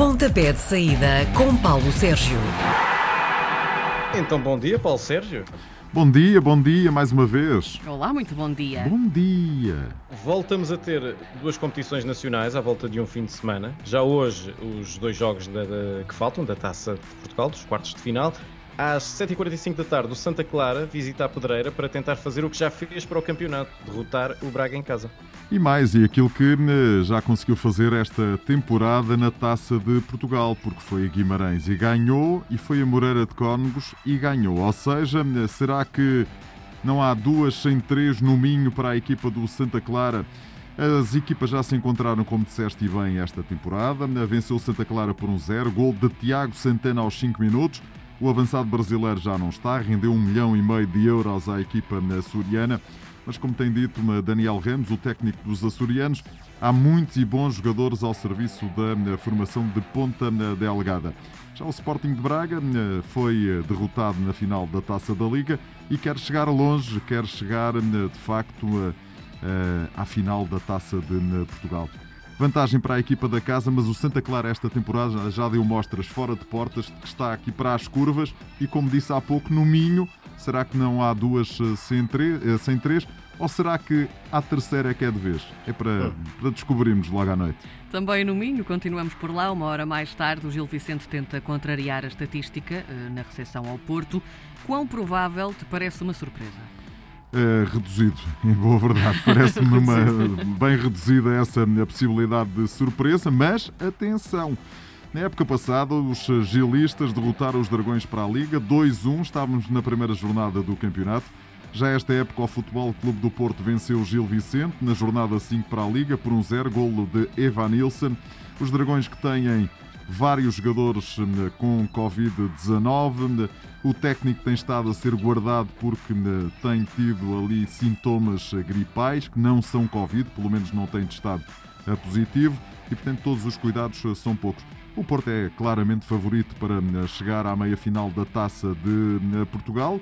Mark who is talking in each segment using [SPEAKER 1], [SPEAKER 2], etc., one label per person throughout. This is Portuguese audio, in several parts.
[SPEAKER 1] Pontapé de saída com Paulo Sérgio.
[SPEAKER 2] Então, bom dia, Paulo Sérgio.
[SPEAKER 3] Bom dia, bom dia mais uma vez.
[SPEAKER 4] Olá, muito bom dia.
[SPEAKER 3] Bom dia.
[SPEAKER 2] Voltamos a ter duas competições nacionais à volta de um fim de semana. Já hoje, os dois jogos da, da, que faltam da Taça de Portugal, dos quartos de final. Às 7h45 da tarde, o Santa Clara visita a Pedreira para tentar fazer o que já fez para o campeonato, derrotar o Braga em casa.
[SPEAKER 3] E mais, e aquilo que eh, já conseguiu fazer esta temporada na Taça de Portugal, porque foi a Guimarães e ganhou, e foi a Moreira de Cónegos e ganhou. Ou seja, eh, será que não há duas sem três no Minho para a equipa do Santa Clara? As equipas já se encontraram, como disseste bem, esta temporada. Venceu o Santa Clara por um zero, gol de Tiago Santana aos 5 minutos. O avançado brasileiro já não está, rendeu um milhão e meio de euros à equipa açoriana. Mas, como tem dito Daniel Ramos, o técnico dos açorianos, há muitos e bons jogadores ao serviço da formação de ponta delegada. Já o Sporting de Braga foi derrotado na final da Taça da Liga e quer chegar longe, quer chegar de facto à final da Taça de Portugal. Vantagem para a equipa da casa, mas o Santa Clara esta temporada já deu mostras fora de portas de que está aqui para as curvas e, como disse há pouco, no Minho, será que não há duas eh, sem três, eh, sem três ou será que a terceira é que é de vez? É para, para descobrirmos logo à noite.
[SPEAKER 4] Também no Minho, continuamos por lá. Uma hora mais tarde, o Gil Vicente tenta contrariar a estatística eh, na recepção ao Porto. Quão provável te parece uma surpresa?
[SPEAKER 3] Uh, reduzido, em boa verdade. Parece-me uma, bem reduzida essa possibilidade de surpresa, mas atenção! Na época passada, os gilistas derrotaram os Dragões para a Liga 2-1, estávamos na primeira jornada do campeonato. Já esta época, o Futebol Clube do Porto venceu o Gil Vicente na jornada 5 para a Liga por um 0, golo de Evan Nilsson. Os Dragões que têm vários jogadores hum, com Covid-19. O técnico tem estado a ser guardado porque hum, tem tido ali sintomas gripais que não são Covid, pelo menos não tem testado positivo e, portanto, todos os cuidados uh, são poucos. O Porto é claramente favorito para hum, chegar à meia final da taça de Portugal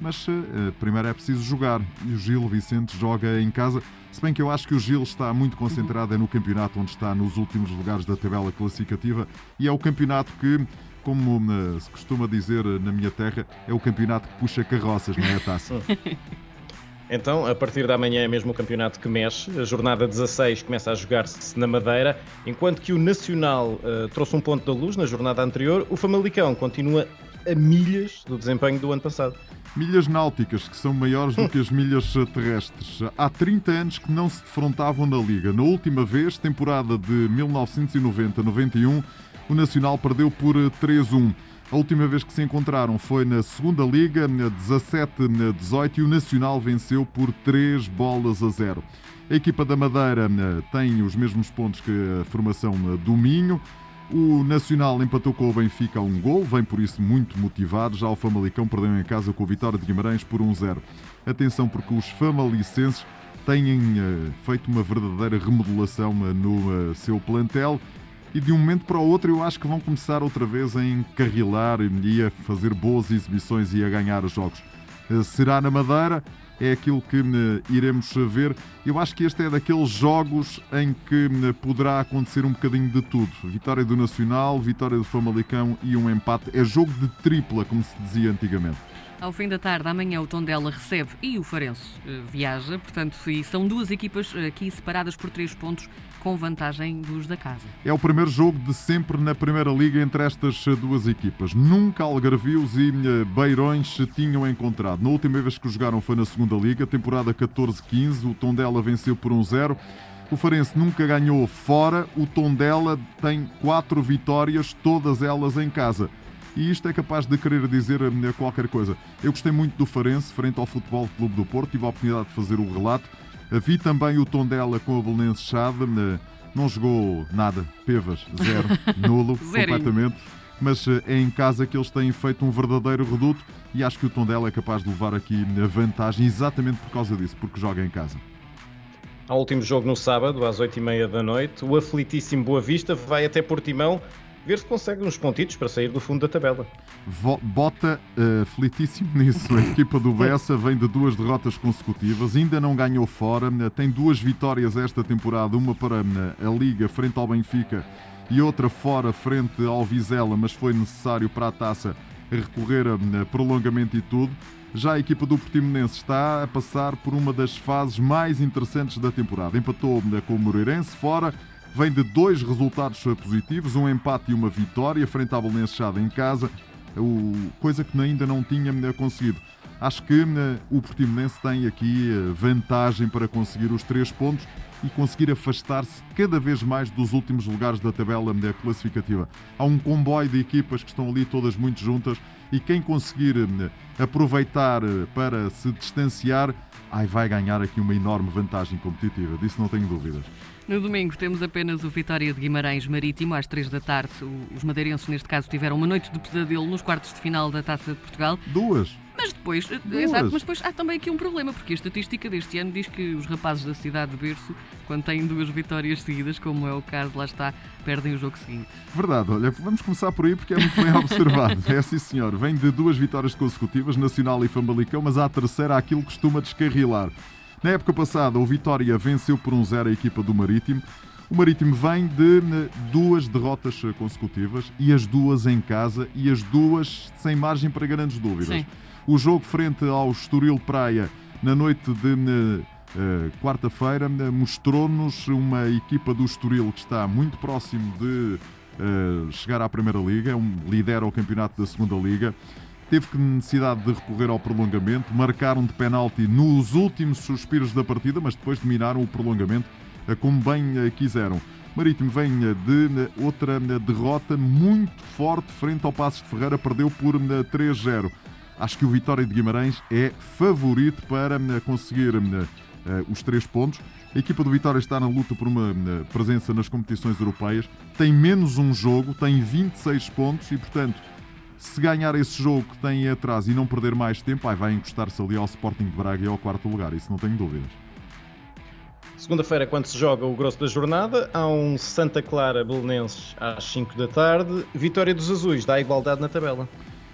[SPEAKER 3] mas uh, primeiro é preciso jogar e o Gil Vicente joga em casa. Se bem que eu acho que o Gil está muito concentrado é no campeonato, onde está nos últimos lugares da tabela classificativa e é o campeonato que, como uh, se costuma dizer na minha terra, é o campeonato que puxa carroças, não é taça.
[SPEAKER 2] Então, a partir da manhã é mesmo o campeonato que mexe. A jornada 16 começa a jogar-se na Madeira, enquanto que o Nacional uh, trouxe um ponto da luz na jornada anterior, o Famalicão continua a milhas do desempenho do ano passado.
[SPEAKER 3] Milhas náuticas, que são maiores do que as milhas terrestres. Há 30 anos que não se defrontavam na Liga. Na última vez, temporada de 1990-91, o Nacional perdeu por 3-1. A última vez que se encontraram foi na segunda Liga, 17-18, e o Nacional venceu por 3 bolas a 0. A equipa da Madeira eh, tem os mesmos pontos que a formação do Minho. O Nacional empatou com o Benfica a um gol, vem por isso muito motivado. Já o Famalicão perdeu em casa com o Vitória de Guimarães por 1-0. Atenção, porque os famalicenses têm uh, feito uma verdadeira remodelação uh, no uh, seu plantel e de um momento para o outro eu acho que vão começar outra vez a encarrilar e a fazer boas exibições e a ganhar os jogos. Será na Madeira? É aquilo que iremos ver. Eu acho que este é daqueles jogos em que poderá acontecer um bocadinho de tudo. Vitória do Nacional, vitória do Famalicão e um empate. É jogo de tripla, como se dizia antigamente.
[SPEAKER 4] Ao fim da tarde, amanhã o Tondela recebe e o Farense uh, viaja. Portanto, são duas equipas eh, aqui separadas por três pontos, com vantagem dos da casa.
[SPEAKER 3] É o primeiro jogo de sempre na Primeira Liga entre estas eh, duas equipas. Nunca Algarvios e Beirões se tinham encontrado. Na última vez que jogaram foi na Segunda Liga, temporada 14-15. O Tondela venceu por 1-0. O Farense nunca ganhou fora. O Tondela tem quatro vitórias, todas elas em casa e isto é capaz de querer dizer eh, qualquer coisa. Eu gostei muito do Farense frente ao Futebol Clube do Porto, tive a oportunidade de fazer o relato. Eh, vi também o Tondela com a Belenense Chade, eh, não jogou nada, pevas, zero, nulo, completamente. Mas é em casa que eles têm feito um verdadeiro reduto e acho que o Tondela é capaz de levar aqui a vantagem exatamente por causa disso, porque joga em casa.
[SPEAKER 2] Ao último jogo no sábado, às 8h30 da noite, o aflitíssimo Boa Vista vai até Portimão ver se consegue uns pontitos para sair do fundo da tabela.
[SPEAKER 3] Bota uh, nisso. A equipa do Bessa vem de duas derrotas consecutivas, ainda não ganhou fora, tem duas vitórias esta temporada, uma para a Liga frente ao Benfica e outra fora frente ao Vizela, mas foi necessário para a taça recorrer a prolongamento e tudo. Já a equipa do Portimonense está a passar por uma das fases mais interessantes da temporada. Empatou com o Moreirense fora, vem de dois resultados positivos, um empate e uma vitória frente à Belenense Chada em casa, coisa que ainda não tinha conseguido. Acho que o Portimonense tem aqui eh, vantagem para conseguir os três pontos e conseguir afastar-se cada vez mais dos últimos lugares da tabela classificativa. Há um comboio de equipas que estão ali todas muito juntas e quem conseguir aproveitar eh, para se distanciar, ai, vai ganhar aqui uma enorme vantagem competitiva. Disso não tenho dúvidas.
[SPEAKER 4] No domingo temos apenas o Vitória de Guimarães Marítimo, às 3 da tarde. Os madeirenses, neste caso, tiveram uma noite de pesadelo nos quartos de final da Taça de Portugal.
[SPEAKER 3] Duas.
[SPEAKER 4] Mas depois, exato, mas depois há também aqui um problema, porque a estatística deste ano diz que os rapazes da cidade de berço, quando têm duas vitórias seguidas, como é o caso, lá está, perdem o jogo seguinte.
[SPEAKER 3] Verdade, olha, vamos começar por aí porque é muito bem observado. é sim, senhor. Vem de duas vitórias consecutivas, Nacional e Famalicão, mas à terceira aquilo costuma descarrilar. Na época passada, o Vitória venceu por um zero a equipa do Marítimo. O Marítimo vem de eh, duas derrotas consecutivas e as duas em casa e as duas sem margem para grandes dúvidas. Sim. O jogo frente ao Estoril Praia na noite de uh, quarta-feira mostrou-nos uma equipa do Estoril que está muito próximo de uh, chegar à Primeira Liga, um, lidera o campeonato da Segunda Liga. Teve que necessidade de recorrer ao prolongamento, marcaram de penalti nos últimos suspiros da partida, mas depois dominaram o prolongamento como bem quiseram. Marítimo vem de outra derrota muito forte frente ao Passos de Ferreira, perdeu por 3-0. Acho que o Vitória de Guimarães é favorito para eh, conseguir eh, eh, os três pontos. A equipa do Vitória está na luta por uma presença nas competições europeias. Tem menos um jogo, tem 26 pontos e, portanto, se ganhar esse jogo que tem atrás e não perder mais tempo, aí vai encostar-se ali ao Sporting de Braga e ao quarto lugar. Isso não tenho dúvidas.
[SPEAKER 2] Segunda-feira, quando se joga o grosso da jornada, há um Santa Clara Belenenses às 5 da tarde. Vitória dos Azuis, dá igualdade na tabela.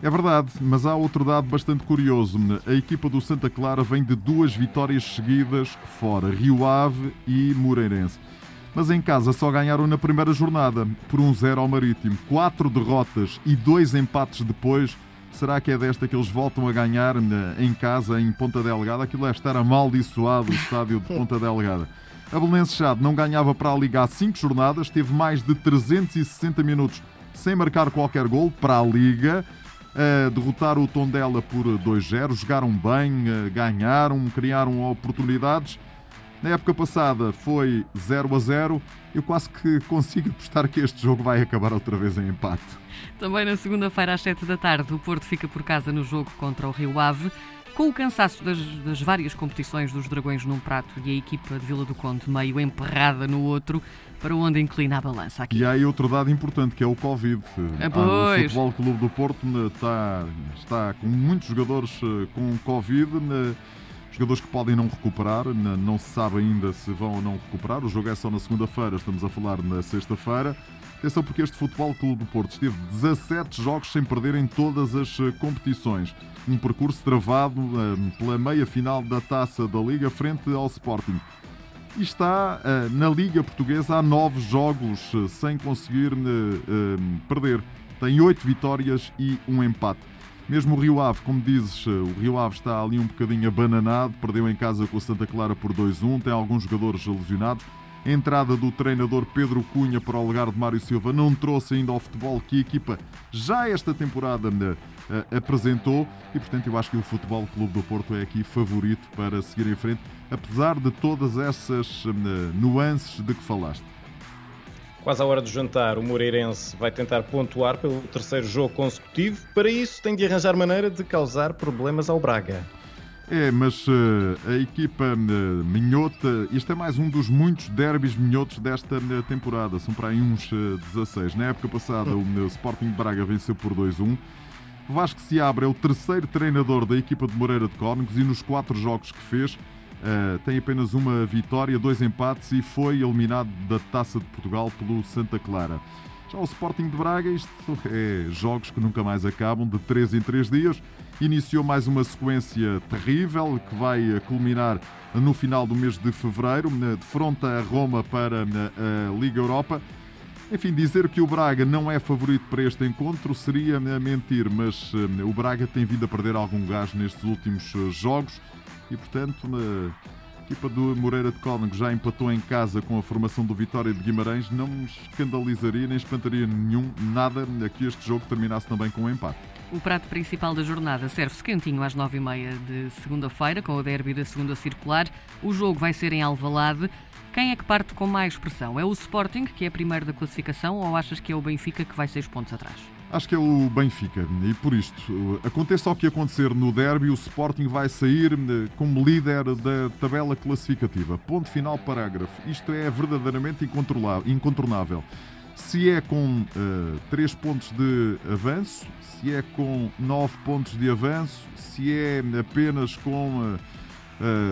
[SPEAKER 3] É verdade, mas há outro dado bastante curioso. A equipa do Santa Clara vem de duas vitórias seguidas fora, Rio Ave e Moreirense. Mas em casa só ganharam na primeira jornada, por um zero ao Marítimo. Quatro derrotas e dois empates depois. Será que é desta que eles voltam a ganhar em casa, em Ponta Delgada? Aquilo é estar amaldiçoado o estádio de Ponta Delgada. A Belenense Chade não ganhava para a Liga há cinco jornadas, teve mais de 360 minutos sem marcar qualquer gol para a Liga a derrotar o Tondela por 2-0. Jogaram bem, ganharam, criaram oportunidades. Na época passada foi 0 a 0. Eu quase que consigo apostar que este jogo vai acabar outra vez em empate.
[SPEAKER 4] Também na segunda-feira às 7 da tarde, o Porto fica por casa no jogo contra o Rio Ave. Com o cansaço das, das, várias competições dos Dragões num prato e a equipa de Vila do Conde meio emperrada no outro, para onde inclina a balança aqui?
[SPEAKER 3] E há aí outro dado importante que é o Covid.
[SPEAKER 4] Ah, pois. O
[SPEAKER 3] Futebol Clube do Porto está, está com muitos jogadores eh, com Covid. Jogadores que podem não recuperar, não se sabe ainda se vão ou não recuperar. O jogo é só na segunda-feira, estamos a falar na sexta-feira. Atenção porque este Futebol Clube do Porto esteve 17 jogos sem perder em todas as eh, competições. Um percurso travado uh, pela meia final da Taça da Liga frente ao Sporting. E está uh, na Liga Portuguesa há nove jogos sem conseguir perder. Tem oito vitórias e um empate. Mesmo o Rio Ave, como dizes, o Rio Ave está ali um bocadinho abananado, perdeu em casa com o Santa Clara por 2-1, tem alguns jogadores lesionados. A entrada do treinador Pedro Cunha para o lugar de Mário Silva não trouxe ainda ao futebol que a equipa já esta temporada uh, apresentou e, portanto, eu acho que o Futebol Clube do Porto é aqui favorito para seguir em frente, apesar de todas essas uh, nuances de que falaste.
[SPEAKER 2] Quase à hora do jantar, o Moreirense vai tentar pontuar pelo terceiro jogo consecutivo. Para isso, tem de arranjar maneira de causar problemas ao Braga.
[SPEAKER 3] É, mas uh, a equipa uh, minhota, isto é mais um dos muitos derbys minhotos desta uh, temporada, são para aí uns 16. Na época passada, o Sporting de Braga venceu por 2-1. Vasco Seabra é o terceiro treinador da equipa de Moreira de Cónegos e nos quatro jogos que fez tem apenas uma vitória, dois empates e foi eliminado da Taça de Portugal pelo Santa Clara. Já o Sporting de Braga, isto é jogos que nunca mais acabam, de 3 em 3 dias. Iniciou mais uma sequência terrível que vai culminar no final do mês de fevereiro, de fronte a Roma para a Liga Europa. Enfim, dizer que o Braga não é favorito para este encontro seria mentir, mas uh, o Braga tem vindo a perder algum gás nestes últimos uh, jogos e, portanto, a equipa do Moreira de Cónigo já empatou em casa com a formação do Vitória de Guimarães. Não me escandalizaria nem espantaria nenhum, nada que este jogo terminasse também com um empate.
[SPEAKER 4] O prato principal da jornada serve-se quentinho às nove e meia de segunda-feira, com o derby da segunda circular. O jogo vai ser em Alvalade. Quem é que parte com mais pressão? É o Sporting, que é primeiro da classificação, ou achas que é o Benfica, que vai seis pontos atrás?
[SPEAKER 3] Acho que é o Benfica e por isto, aconteça o que acontecer no derby, o Sporting vai sair eh, como líder da tabela classificativa. Ponto final, parágrafo. Isto é verdadeiramente incontornável. Se é com uh, 3 pontos de avanço, se é com 9 pontos de avanço, se é apenas com uh,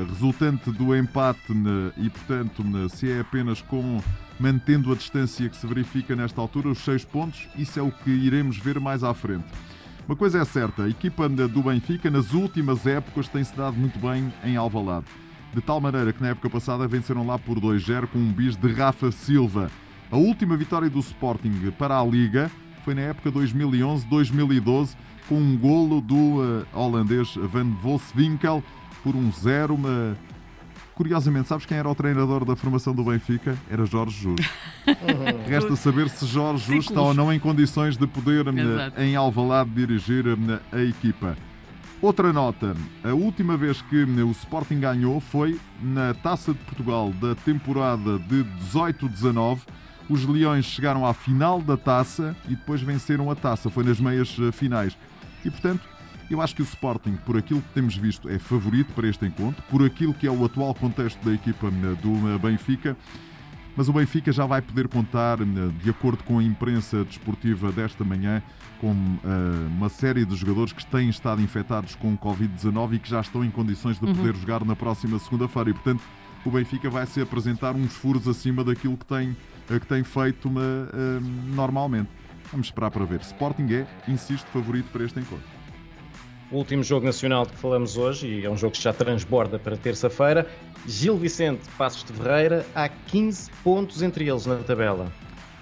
[SPEAKER 3] resultante do empate e, portanto, se é apenas com mantendo a distância que se verifica nesta altura, os 6 pontos, isso é o que iremos ver mais à frente. Uma coisa é certa, a equipa do Benfica nas últimas épocas tem-se dado muito bem em Alvalade. De tal maneira que na época passada venceram lá por 2-0 com um bis de Rafa Silva. A última vitória do Sporting para a Liga foi na época 2011-2012 com um golo do uh, holandês Van Volswinkel por um zero. Uma... Curiosamente, sabes quem era o treinador da formação do Benfica? Era Jorge Jus. Resta saber se Jorge Jus está ou não em condições de poder, Exato. em Alvalade, dirigir a equipa. Outra nota: a última vez que o Sporting ganhou foi na Taça de Portugal da temporada de 18-19. Os Leões chegaram à final da taça e depois venceram a taça. Foi nas meias eh, finais. E portanto, eu acho que o Sporting, por aquilo que temos visto, é favorito para este encontro, por aquilo que é o atual contexto da equipa eh, do eh, Benfica. Mas o Benfica já vai poder contar, eh, de acordo com a imprensa desportiva desta manhã, com uh, uma série de jogadores que têm estado infectados com o Covid-19 e que já estão em condições de uhum. poder jogar na próxima segunda-feira. E, portanto, o Benfica vai se apresentar uns furos acima daquilo que tem, uh, que tem feito uma, uh, normalmente. Vamos esperar para ver. Sporting é, insisto, favorito para este encontro
[SPEAKER 2] o último jogo nacional de que falamos hoje, e é um jogo que já transborda para terça-feira. Gil Vicente, Passos de Ferreira, há 15 pontos entre eles na tabela.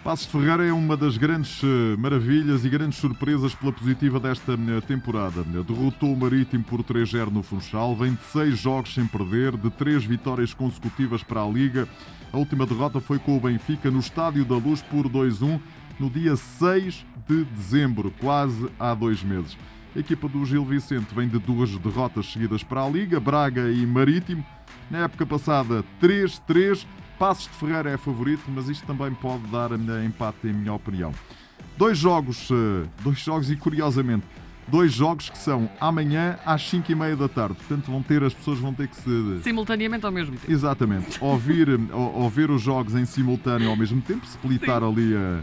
[SPEAKER 3] Passos de Ferreira é uma das grandes eh, maravilhas e grandes surpresas pela positiva desta eh, temporada. Derrotou o Marítimo por 3-0 no Funchal, vem de 6 jogos sem perder, de 3 vitórias consecutivas para a Liga. A última derrota foi com o Benfica no Estádio da Luz por 2-1 no dia 6 de dezembro, quase há dois meses. A equipa do Gil Vicente vem de duas derrotas seguidas para a Liga, Braga e Marítimo. Na época passada, 3-3. Passos de Ferreira é favorito, mas isto também pode dar empate, em minha opinião. Dois jogos, eh, dois jogos e curiosamente, dois jogos que são amanhã às 5 e meia da tarde. Portanto, vão ter, as pessoas vão ter que se.
[SPEAKER 4] Simultaneamente ao mesmo tempo.
[SPEAKER 3] Exatamente. Ouvir, ouvir os jogos em simultâneo ao mesmo tempo, splitar ali a.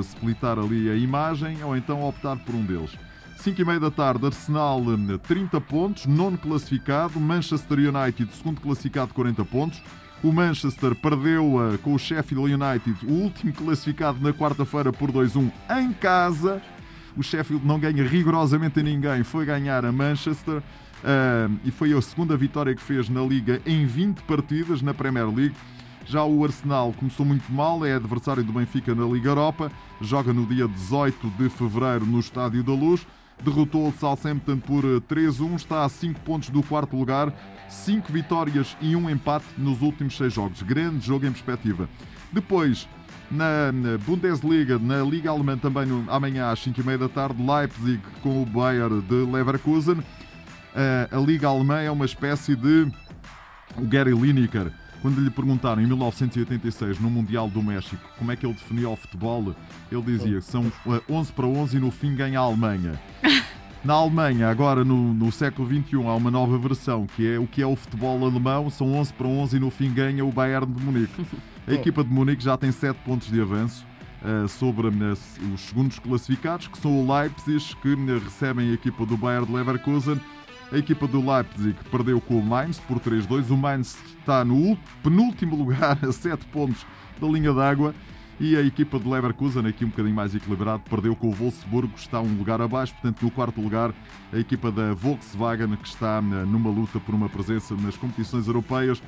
[SPEAKER 3] Splitar ali a imagem ou então optar por um deles. 5 e meia da tarde, Arsenal 30 pontos, nono classificado, Manchester United segundo classificado 40 pontos. O Manchester perdeu uh, com o Sheffield United, o último classificado na quarta-feira por 2-1 em casa. O Sheffield não ganha rigorosamente a ninguém, foi ganhar a Manchester. Uh, e foi a segunda vitória que fez na Liga em 20 partidas na Premier League. Já o Arsenal começou muito mal, é adversário do Benfica na Liga Europa, joga no dia 18 de fevereiro no Estádio da Luz derrotou o Southampton por 3-1, eh, está a 5 pontos do quarto lugar, 5 vitórias e 1 empate nos últimos 6 jogos. Grande jogo em perspectiva. Depois, na Bundesliga, na Liga Alemã, também no, amanhã às 5h30 da tarde, Leipzig com o Bayern de Leverkusen. Eh, a Liga Alemã é uma espécie de o Gary Lineker quando lhe perguntaram em 1986, no Mundial do México, como é que ele definia o futebol, ele dizia que são 11 para 11 e no fim ganha a Alemanha. Na Alemanha, agora no, no, século XXI, há uma nova versão, que é o que é o futebol alemão, são 11 para 11 e no fim ganha o Bayern de Munique. A equipa de Munique já tem 7 pontos de avanço uh, sobre uh, os segundos classificados, que são o Leipzig, que uh, recebem a equipa do Bayern de Leverkusen a equipa do Leipzig perdeu com o Mainz por 3-2. O Mainz está no penúltimo lugar, a 7 pontos da linha d'água. E a equipa de Leverkusen, aqui um bocadinho mais equilibrado, perdeu com o Wolfsburgo, está um lugar abaixo. Portanto, no quarto lugar, a equipa da Volkswagen, que está numa luta por uma presença nas competições europeias.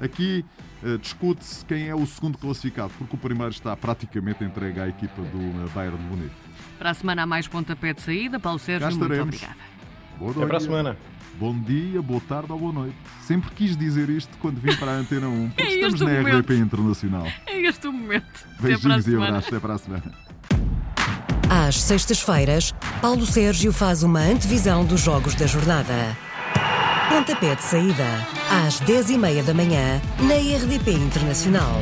[SPEAKER 3] Aqui uh, discute-se quem é o segundo classificado, porque o primeiro está praticamente entregue à equipa do uh, Bayern de Munique.
[SPEAKER 4] Para a semana há mais pontapé de saída. Paulo Sérgio, muito obrigada.
[SPEAKER 3] Boa
[SPEAKER 2] noite. Até para a semana.
[SPEAKER 3] Bom dia, boa tarde ou boa noite. Sempre quis dizer isto quando vim para a Antena 1, porque é estamos na momento. RDP Internacional.
[SPEAKER 4] É este o momento.
[SPEAKER 3] Beijinhos e abraços. Até para a semana.
[SPEAKER 1] Às sextas-feiras, Paulo Sérgio faz uma antevisão dos jogos da jornada. Pontapé de saída, às 10h30 da manhã, na RDP Internacional.